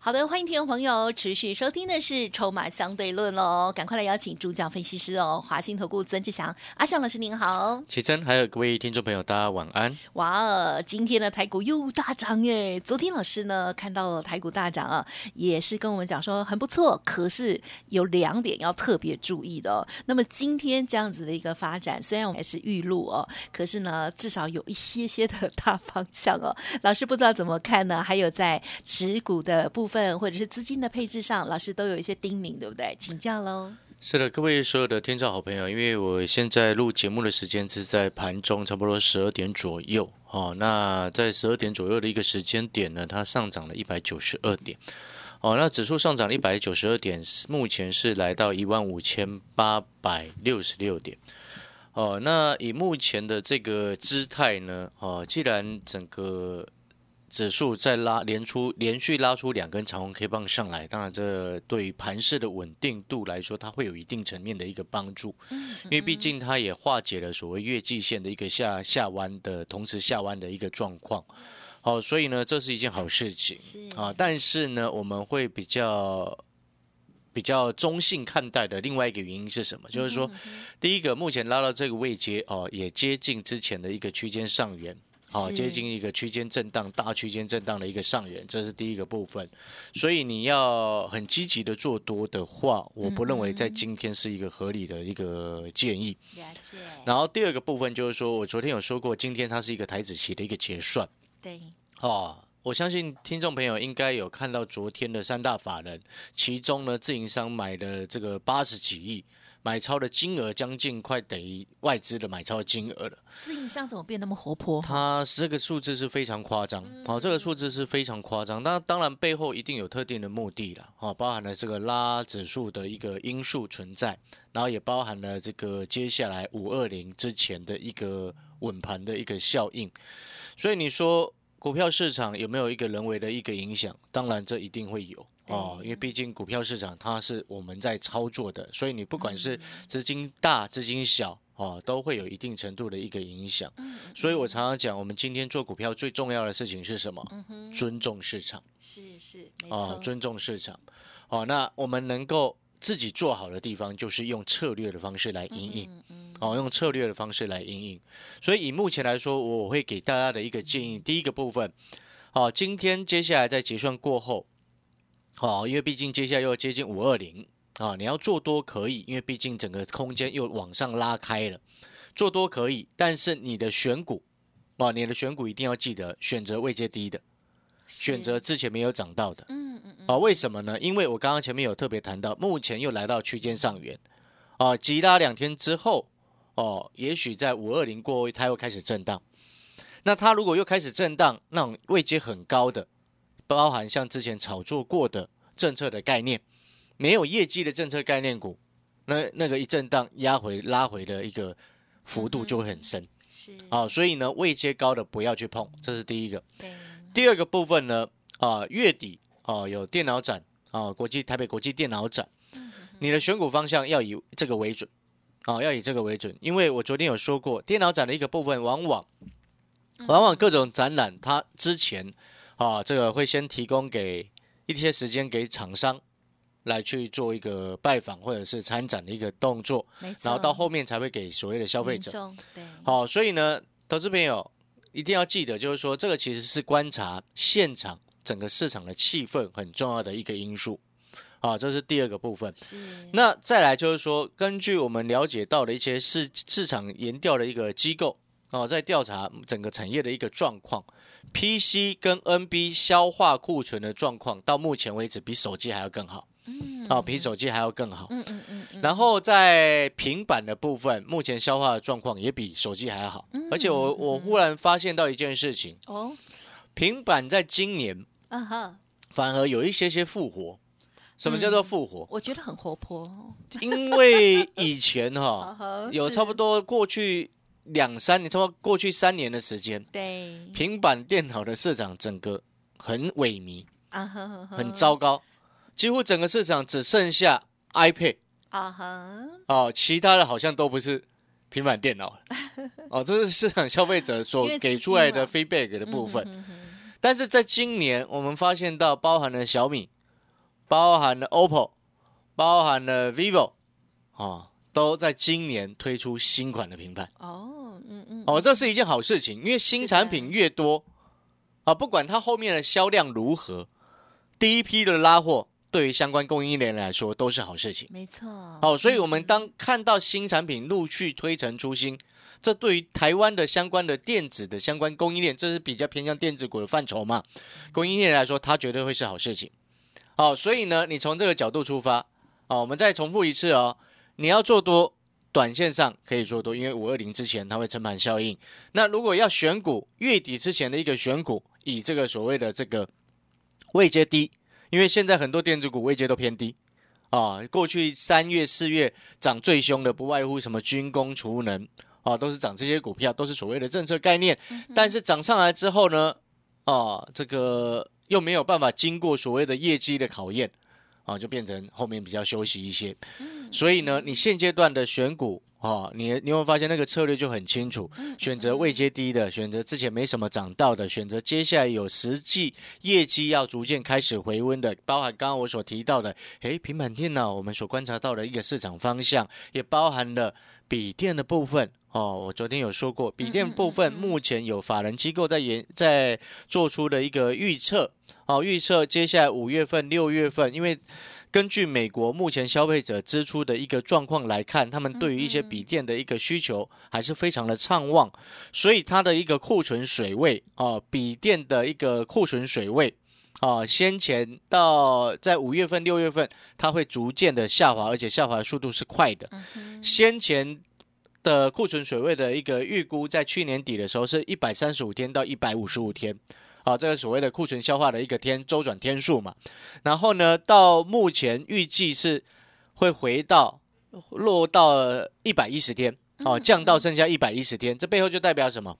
好的，欢迎听众朋友持续收听的是《筹码相对论》喽，赶快来邀请主讲分析师哦，华信投顾曾志祥阿祥老师您好，启真还有各位听众朋友，大家晚安。哇，今天的台股又大涨耶！昨天老师呢看到了台股大涨啊，也是跟我们讲说很不错，可是有两点要特别注意的哦。那么今天这样子的一个发展，虽然我们还是预录哦，可是呢至少有一些些的大方向哦。老师不知道怎么看呢？还有在持股的部分。或者是资金的配置上，老师都有一些叮咛，对不对？请教喽。是的，各位所有的听众好朋友，因为我现在录节目的时间是在盘中，差不多十二点左右。哦，那在十二点左右的一个时间点呢，它上涨了一百九十二点。哦，那指数上涨了一百九十二点，目前是来到一万五千八百六十六点。哦，那以目前的这个姿态呢，哦，既然整个指数再拉连出连续拉出两根长红 K 棒上来，当然这对于盘势的稳定度来说，它会有一定层面的一个帮助。因为毕竟它也化解了所谓月季线的一个下下弯的同时下弯的一个状况。好，所以呢，这是一件好事情啊。但是呢，我们会比较比较中性看待的另外一个原因是什么？就是说，第一个，目前拉到这个位阶哦，也接近之前的一个区间上缘。好，接近一个区间震荡、大区间震荡的一个上缘，这是第一个部分。所以你要很积极的做多的话，我不认为在今天是一个合理的一个建议。然后第二个部分就是说，我昨天有说过，今天它是一个台子期的一个结算。对。哦，我相信听众朋友应该有看到昨天的三大法人，其中呢自营商买的这个八十几亿。买超的金额将近快等于外资的买超金额了。自营商怎么变那么活泼？它这个数字是非常夸张，好，这个数字是非常夸张。那当然背后一定有特定的目的了，好，包含了这个拉指数的一个因素存在，然后也包含了这个接下来五二零之前的一个稳盘的一个效应。所以你说股票市场有没有一个人为的一个影响？当然这一定会有。哦，因为毕竟股票市场它是我们在操作的，所以你不管是资金大、资金小，哦，都会有一定程度的一个影响。所以我常常讲，我们今天做股票最重要的事情是什么？尊重市场。是是，哦。尊重市场。哦，那我们能够自己做好的地方，就是用策略的方式来应应。哦，用策略的方式来应应。所以以目前来说，我会给大家的一个建议，第一个部分，好，今天接下来在结算过后。好，因为毕竟接下来又要接近五二零啊，你要做多可以，因为毕竟整个空间又往上拉开了，做多可以，但是你的选股啊，你的选股一定要记得选择位阶低的，选择之前没有涨到的，嗯嗯嗯，啊，为什么呢？因为我刚刚前面有特别谈到，目前又来到区间上缘，啊，急拉两天之后，哦，也许在五二零过后，它又开始震荡，那它如果又开始震荡，那种位阶很高的。包含像之前炒作过的政策的概念，没有业绩的政策概念股，那那个一震荡压回拉回的一个幅度就会很深。是啊，所以呢，位阶高的不要去碰，这是第一个。第二个部分呢，啊，月底啊有电脑展啊，国际台北国际电脑展，你的选股方向要以这个为准啊，要以这个为准，因为我昨天有说过，电脑展的一个部分，往往往往各种展览它之前。啊，这个会先提供给一些时间给厂商来去做一个拜访或者是参展的一个动作，然后到后面才会给所谓的消费者。对，好，所以呢，投资朋友一定要记得，就是说这个其实是观察现场整个市场的气氛很重要的一个因素。啊，这是第二个部分。是。那再来就是说，根据我们了解到的一些市市场研调的一个机构啊，在调查整个产业的一个状况。PC 跟 NB 消化库存的状况，到目前为止比手机还要更好。嗯，哦，比手机还要更好。嗯嗯嗯。然后在平板的部分，目前消化的状况也比手机还要好。而且我我忽然发现到一件事情哦，平板在今年，啊哈，反而有一些些复活。什么叫做复活？我觉得很活泼。因为以前哈，有差不多过去。两三年，差不多过去三年的时间，对，平板电脑的市场整个很萎靡，啊很糟糕，几乎整个市场只剩下 iPad 啊哈，哦，其他的好像都不是平板电脑了。哦，这是市场消费者所给出来的嘛。feedback 的部分。嗯哼哼但是在今年，我们发现到包含了小米，包含了 OPPO，包含了 vivo，哦，都在今年推出新款的平板。哦，嗯嗯，哦，这是一件好事情，因为新产品越多，啊，不管它后面的销量如何，第一批的拉货对于相关供应链来说都是好事情。没错，好、所以我们当看到新产品陆续推陈出新，这对于台湾的相关的电子的相关供应链，这是比较偏向电子股的范畴嘛，供应链来说，它绝对会是好事情。好、所以呢，你从这个角度出发，哦，我们再重复一次哦，你要做多，短线上可以做多，因为五二零之前它会撑盘效应。那如果要选股，月底之前的一个选股，以这个所谓的这个位阶低，因为现在很多电子股位阶都偏低。啊，过去三月、四月涨最凶的，不外乎什么军工、储能，啊，都是涨这些股票，都是所谓的政策概念。但是涨上来之后呢，啊，这个又没有办法经过所谓的业绩的考验，啊，就变成后面比较休息一些。所以呢，你现阶段的选股啊，你你有没有发现那个策略就很清楚？选择未接低的，选择之前没什么涨到的，选择接下来有实际业绩要逐渐开始回温的，包含刚刚我所提到的，诶，平板电脑我们所观察到的一个市场方向，也包含了笔电的部分。哦，我昨天有说过，笔电部分目前有法人机构在研在做出的一个预测，哦，预测接下来五月份、六月份，因为根据美国目前消费者支出的一个状况来看，他们对于一些笔电的一个需求还是非常的畅旺，所以它的一个库存水位啊，笔电的一个库存水位啊，先前到在五月份、六月份，它会逐渐的下滑，而且下滑的速度是快的。先前的库存水位的一个预估，在去年底的时候是一百三十五天到一百五十五天。啊，这个所谓的库存消化的一个天周转天数嘛，然后呢，到目前预计是会回到落到一百一十天，哦，降到剩下一百一十天，这背后就代表什么？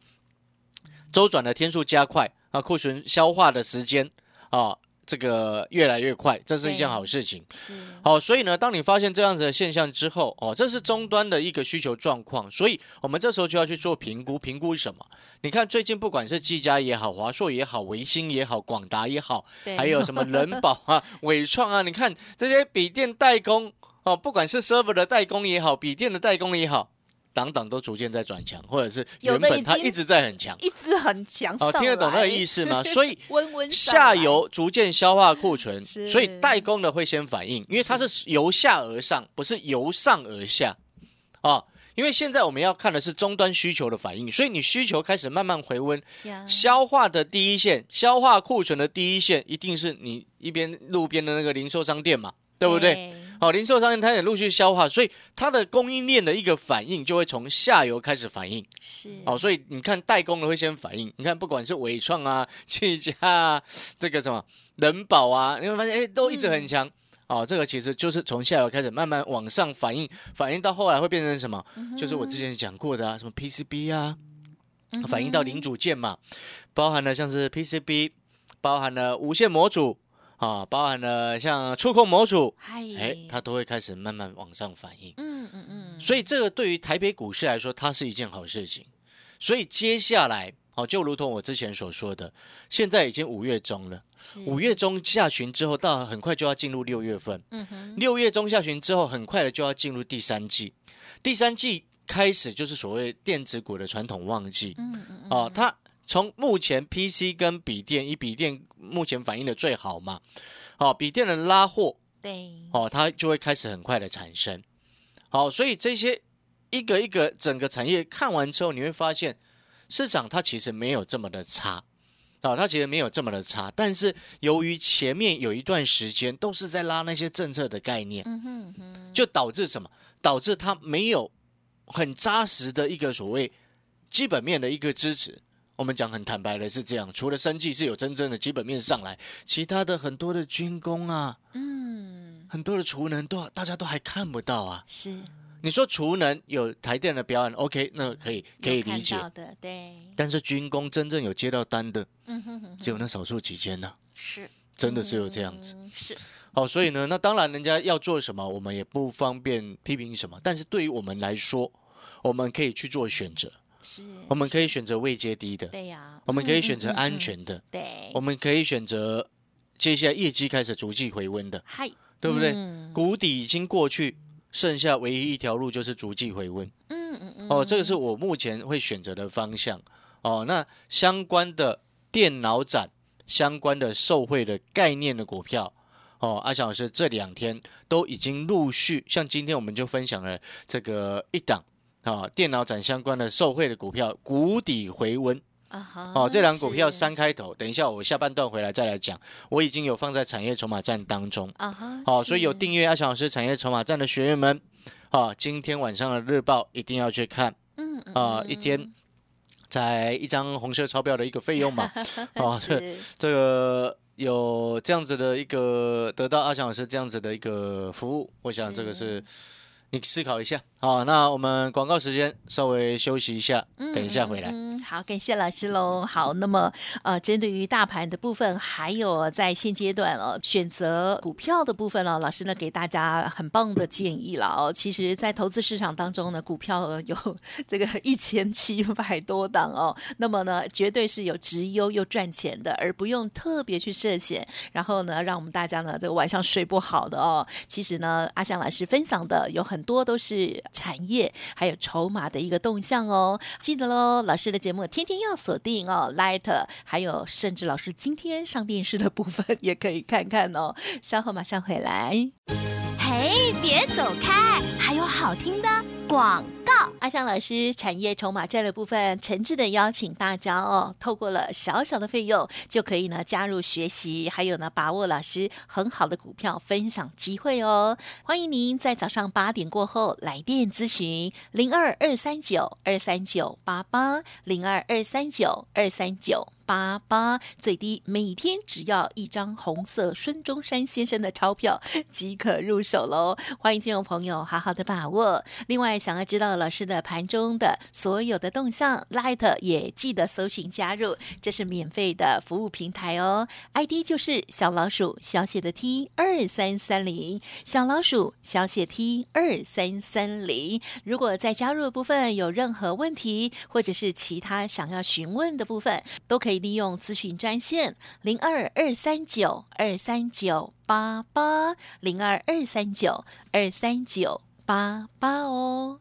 周转的天数加快啊，库存消化的时间啊，这个越来越快，这是一件好事情。是，好，所以呢，当你发现这样子的现象之后，哦，这是终端的一个需求状况，所以我们这时候就要去做评估，评估什么？你看最近不管是技嘉也好，华硕也好，维新也好，广达也好，还有什么人保啊、伟创啊，你看这些笔电代工哦，不管是 server 的代工也好，笔电的代工也好，等等都逐渐在转强，或者是原本它一直在很强。一直很强哦，听得懂那个意思吗？所以 下游逐渐消化库存，所以代工的会先反应，因为它是由下而上，不是由上而下啊。因为现在我们要看的是终端需求的反应，所以你需求开始慢慢回温，呀消化的第一线，消化库存的第一线，一定是你一边路边的那个零售商店嘛，对不对？？好，零售商店它也陆续消化，所以它的供应链的一个反应就会从下游开始反应。是，哦，所以你看代工的会先反应，你看不管是伟创啊、技嘉啊、这个什么人保啊，你会发现哎都一直很强。哦，这个其实就是从下游开始慢慢往上反应，反应到后来会变成什么？就是我之前讲过的啊，什么 PCB 啊，反映到零组件嘛，包含了像是 PCB，包含了无线模组啊，包含了像触控模组，哎，它都会开始慢慢往上反应。嗯嗯嗯，所以这个对于台北股市来说，它是一件好事情。所以接下来，哦，就如同我之前所说的，现在已经五月中了，五月中下旬之后，到很快就要进入六月份，嗯哼，六月中下旬之后，很快的就要进入第三季，第三季开始就是所谓电子股的传统旺季，嗯嗯嗯，哦，它从目前 PC 跟笔电，以笔电目前反应的最好嘛，哦，笔电的拉货，对，哦，它就会开始很快的产生。好，所以这些一个一个整个产业看完之后，你会发现市场它其实没有这么的差。哦，它其实没有这么的差，但是由于前面有一段时间都是在拉那些政策的概念，嗯哼哼，就导致什么？导致它没有很扎实的一个所谓基本面的一个支持。我们讲很坦白的是这样，除了生计是有真正的基本面上来，其他的很多的军工啊，嗯，很多的储能都大家都还看不到啊，是，你说储能有台电的表演，OK，那可以可以理解。到的，对，但是军工真正有接到单的，嗯哼哼，只有那少数几间呢、是，真的只有这样子。嗯是，哦，所以呢，那当然人家要做什么，我们也不方便批评什么。但是对于我们来说，我们可以去做选择，是，我们可以选择未接低的，对呀，我们可以选择嗯嗯嗯嗯安全的，对，我们可以选择接下来业绩开始逐季回温的，嗨，对不对？嗯谷底已经过去，剩下唯一一条路就是逐季回温。嗯嗯嗯，哦，这个是我目前会选择的方向。哦，那相关的电脑展、相关的受惠的概念的股票，哦，阿翔老师这两天都已经陆续，像今天我们就分享了这个一档啊、电脑展相关的受惠的股票，谷底回温。啊哈，哦，这两股票三开头，等一下我下半段回来再来讲，我已经有放在产业筹码站当中。啊哈，好、所以有是订阅阿翔老师产业筹码站的学员们，啊，今天晚上的日报一定要去看。啊，嗯一天在一张红色钞票的一个费用嘛，哦，这这个有这样子的一个得到阿翔老师这样子的一个服务，我想这个是你思考一下。好，那我们广告时间稍微休息一下，等一下回来。嗯，好，感谢老师喽。好，那么呃，针对于大盘的部分，还有在现阶段哦，选择股票的部分哦，老师呢给大家很棒的建议了哦。其实，在投资市场当中呢，股票呃 有这个一千七百多档哦，那么呢，绝对是有直优又赚钱的，而不用特别去涉险，然后呢，让我们大家呢这个晚上睡不好的哦。其实呢，阿香老师分享的有很很多都是产业还有筹码的一个动向哦。记得喽，老师的节目天天要锁定哦，Light，还有甚至老师今天上电视的部分也可以看看哦。稍后马上回来。嘿，别走开，还有好听的广告。阿香老师产业筹码战的部分，诚挚的邀请大家哦，透过了小小的费用就可以呢加入学习，还有呢把握老师很好的股票分享机会哦。欢迎您在早上八点过后来电咨询零二二三九二三九八八零二二三九二三九。八八最低每天只要一张红色孙中山先生的钞票即可入手喽！欢迎听众朋友好好的把握。另外，想要知道老师的盘中的所有的动向，Light 也记得搜寻加入，这是免费的服务平台哦。ID 就是小老鼠小写的 T 二三三零，小老鼠小写 T 二三三零。如果在加入的部分有任何问题，或者是其他想要询问的部分，都可以利用咨询专线零二二三九二三九八八零二二三九二三九八八哦。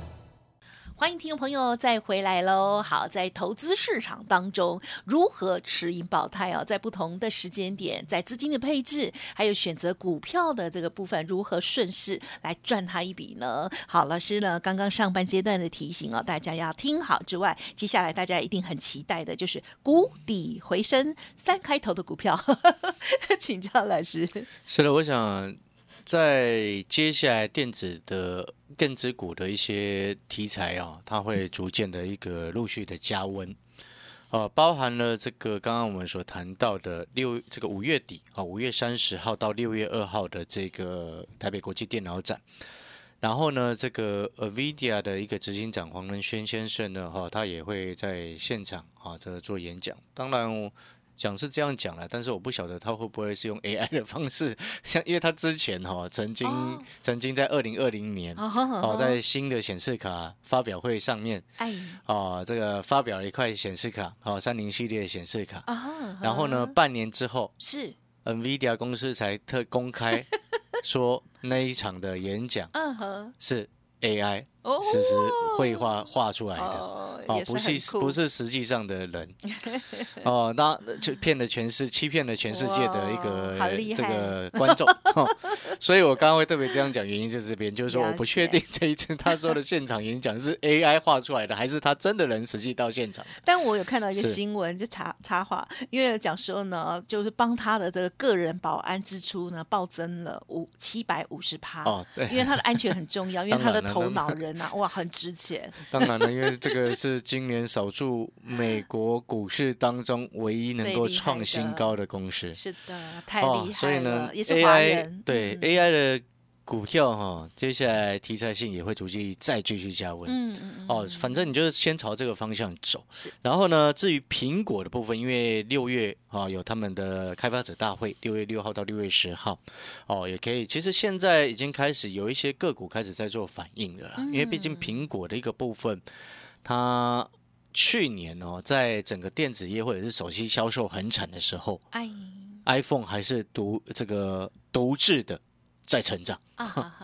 欢迎听众朋友再回来喽！好，在投资市场当中，如何持盈保泰哦？在不同的时间点，在资金的配置，还有选择股票的这个部分，如何顺势来赚它一笔呢？好，老师呢刚刚上半阶段的提醒哦，大家要听好之外，接下来大家一定很期待的就是谷底回升三开头的股票，请教老师。是的，我想在接下来电子的电子股的一些题材啊、它会逐渐的一个陆续的加温。呃，包含了这个刚刚我们所谈到的六这个五月底啊，五、月三十号到六月二号的这个台北国际电脑展，然后呢，这个 Avidia 的一个执行长黄仁轩先生呢，哈、他也会在现场啊，这个做演讲。当然讲是这样讲了，但是我不晓得他会不会是用 AI 的方式，像因为他之前哈、曾经、哦曾经在二零二零年哦哦，在新的显示卡发表会上面哎哦，这个发表了一块显示卡哦，三菱系列显示卡。啊，然后呢，半年之后是，NVIDIA 公司才特公开 说那一场的演讲嗯哼是 AI 哦。实时绘画画出来的。哦，哦，不是不是实际上的人，哦，那就骗了全世，欺骗了全世界的一个这个观众，哦所以我刚刚会特别这样讲，原因就是这边，就是说我不确定这一次他说的现场演讲是 AI 画出来的，还是他真的人实际到现场。但我有看到一个新闻，就插插话，因为有讲说呢，就是帮他的这个个人保安支出呢暴增了五七百五十趴。哦，对，因为他的安全很重要，因为他的头脑人啊，哇，很值钱。当然了，因为这个是今年少数美国股市当中唯一能够创新高的公司。是的，太哦厉，所以呢，也是华，AI 人。对、嗯 AI 的股票哈，接下来题材性也会逐渐再继续加温。嗯嗯嗯，哦，反正你就是先朝这个方向走。是。然后呢，至于苹果的部分，因为六月啊有他们的开发者大会，六月六号到六月十号，哦，也可以。其实现在已经开始有一些个股开始在做反应了啦，因为毕竟苹果的一个部分，它去年哦，在整个电子业或者是手机销售很惨的时候哎，iPhone 还是独这个独制的在成长。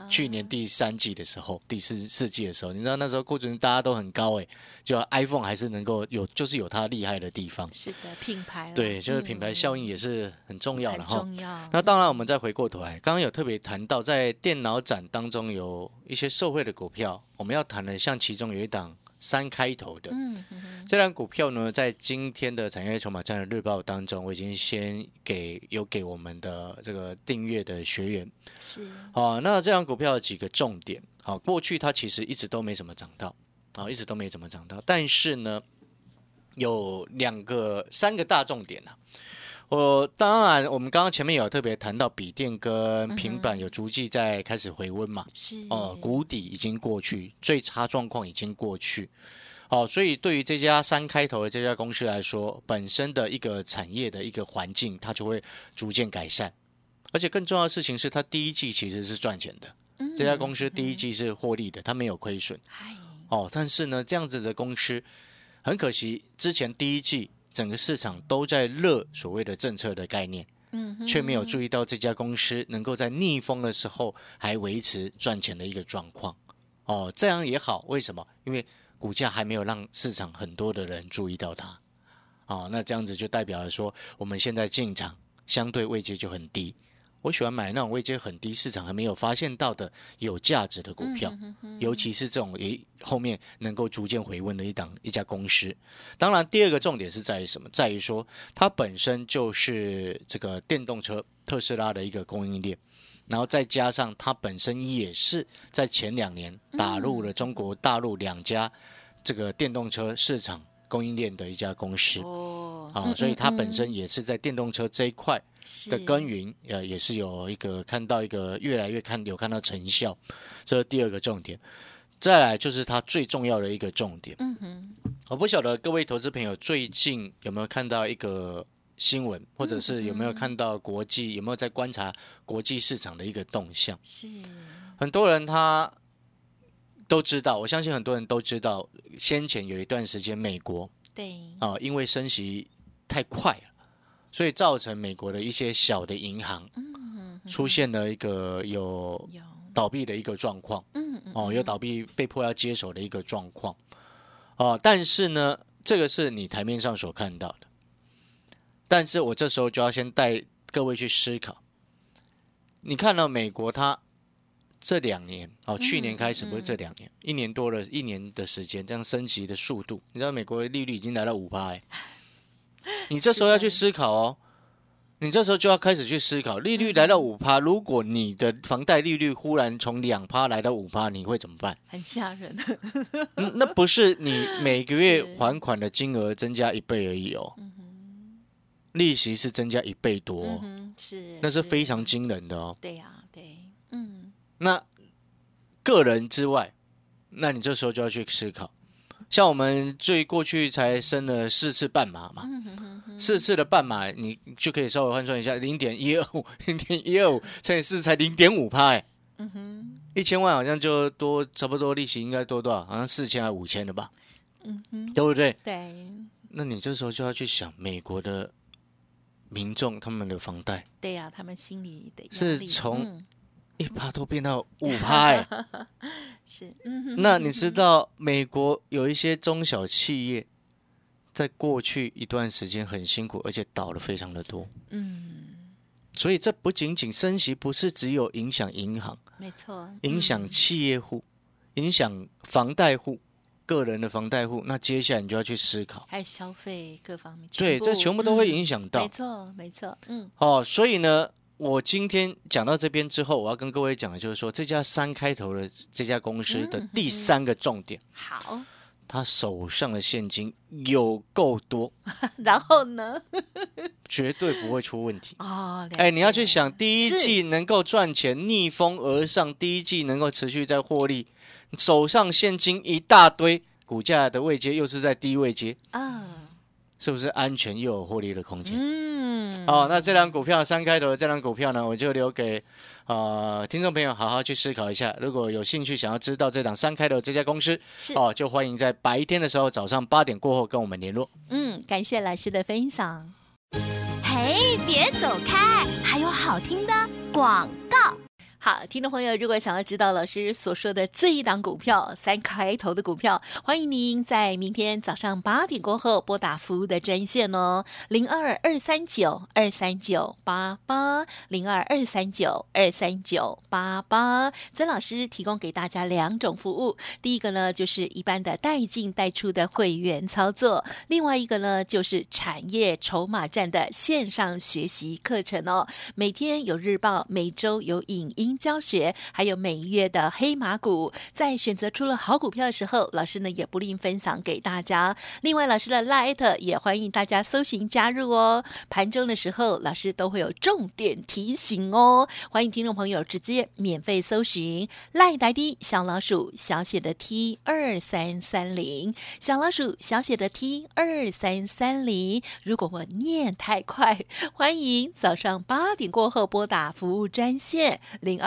去年第三季的时候，第四四季的时候，你知道那时候库存大家都很高哎，就 iPhone 还是能够有，就是有它厉害的地方。是的，品牌啦对，就是品牌效应也是很重要很了哈。重要。那当然，我们再回过头来，刚刚有特别谈到，在电脑展当中有一些受惠的股票，我们要谈的，像其中有一档三开头的，嗯这档股票呢，在今天的产业筹码战的日报当中，我已经先给有给我们的这个订阅的学员是好，那这张股票有几个重点。好，过去它其实一直都没怎么涨到，啊，一直都没怎么涨到。但是呢，有两个、三个大重点啊。我当然，我们刚刚前面有特别谈到笔电跟平板有逐季在开始回温嘛，是哦，谷底已经过去，最差状况已经过去。哦，所以对于这家三开头的这家公司来说，本身的一个产业的一个环境，它就会逐渐改善。而且更重要的事情是，它第一季其实是赚钱的，这家公司第一季是获利的，它没有亏损。嗨哦，但是呢，这样子的公司很可惜，之前第一季整个市场都在热所谓的政策的概念，嗯却没有注意到这家公司能够在逆风的时候还维持赚钱的一个状况。哦，这样也好，为什么？因为股价还没有让市场很多的人注意到它。哦，那这样子就代表了说，我们现在进场相对位阶就很低。我喜欢买那种位阶很低、市场还没有发现到的有价值的股票，尤其是这种诶后面能够逐渐回温的一档一家公司。当然，第二个重点是在于什么？在于说它本身就是这个电动车特斯拉的一个供应链，然后再加上它本身也是在前两年打入了中国大陆两家这个电动车市场供应链的一家公司。哦，啊，所以它本身也是在电动车这一块是的耕耘，呃，也是有一个看到一个越来越看有看到成效，这是第二个重点。再来就是它最重要的一个重点，嗯哼，我不晓得各位投资朋友最近有没有看到一个新闻，或者是有没有看到国际有没有在观察国际市场的一个动向？是。很多人他都知道，我相信很多人都知道，先前有一段时间美国对，啊、因为升息太快了，所以造成美国的一些小的银行出现了一个有有，倒闭的一个状况，哦，有倒闭被迫要接手的一个状况，哦，但是呢，这个是你台面上所看到的，但是我这时候就要先带各位去思考，你看到美国它这两年哦，去年开始不是这两年，一年多了一年的时间，这样升级的速度，你知道美国的利率已经来到五趴哎，你这时候要去思考哦。你这时候就要开始去思考，利率来到五趴，如果你的房贷利率忽然从两趴来到五趴，你会怎么办？很吓人，嗯那不是你每个月 还款的金额增加一倍而已哦，利息是增加一倍多、哦，嗯，是，那是非常惊人的哦。对呀，对，嗯，那个人之外，那你这时候就要去思考，像我们最过去才升了四次半码嘛，四次的半码，你就可以稍微换算一下，零点一二五，零点一二五乘以四才零点五趴，哎，嗯哼，一千万好像就多差不多利息应该多多少？好像四千还五千的吧，嗯哼，对不对？对，那你这时候就要去想，美国的民众他们的房贷。对呀，他们心里的是从嗯一趴都变到五趴哎。是，那你知道美国有一些中小企业，在过去一段时间很辛苦，而且倒了非常的多。嗯，所以这不仅仅升息，不是只有影响银行，没错，影响企业户，影响房贷户，个人的房贷户。那接下来你就要去思考，还有消费各方面，对，这全部都会影响。响到没。错，没错，嗯，哦，所以呢，我今天讲到这边之后，我要跟各位讲的就是说，这家三开头的这家公司的第三个重点，好。他手上的现金有够多，然后呢？绝对不会出问题。哦，了哎，你要去想，第一季能够赚钱，逆风而上，第一季能够持续在获利，手上现金一大堆，股价的位阶又是在低位阶，啊，是不是安全又有获利的空间？嗯，哦，那这两股票三开头的这两股票呢，我就留给呃听众朋友好好去思考一下。如果有兴趣想要知道这档三开头这家公司，是，哦，就欢迎在白天的时候早上八点过后跟我们联络。嗯，感谢老师的分享。嘿，别走开，还有好听的广告。好，听众朋友，如果想要知道老师所说的这一档股票三开头的股票，欢迎您在明天早上八点过后拨打服务的专线哦，零二二三九二三九八八零二二三九二三九八八。曾老师提供给大家两种服务，第一个呢就是一般的带进带出的会员操作，另外一个呢就是产业筹码站的线上学习课程哦。每天有日报，每周有影音教学，还有每月的黑马股。在选择出了好股票的时候，老师呢也不吝分享给大家。另外，老师的 Light 也欢迎大家搜寻加入哦。盘中的时候，老师都会有重点提醒哦。欢迎听众朋友直接免费搜寻赖呆的小老鼠小写的 T 二三三零，小老鼠小写的 T 二三三零。如果我念太快，欢迎早上八点过后拨打服务专线零二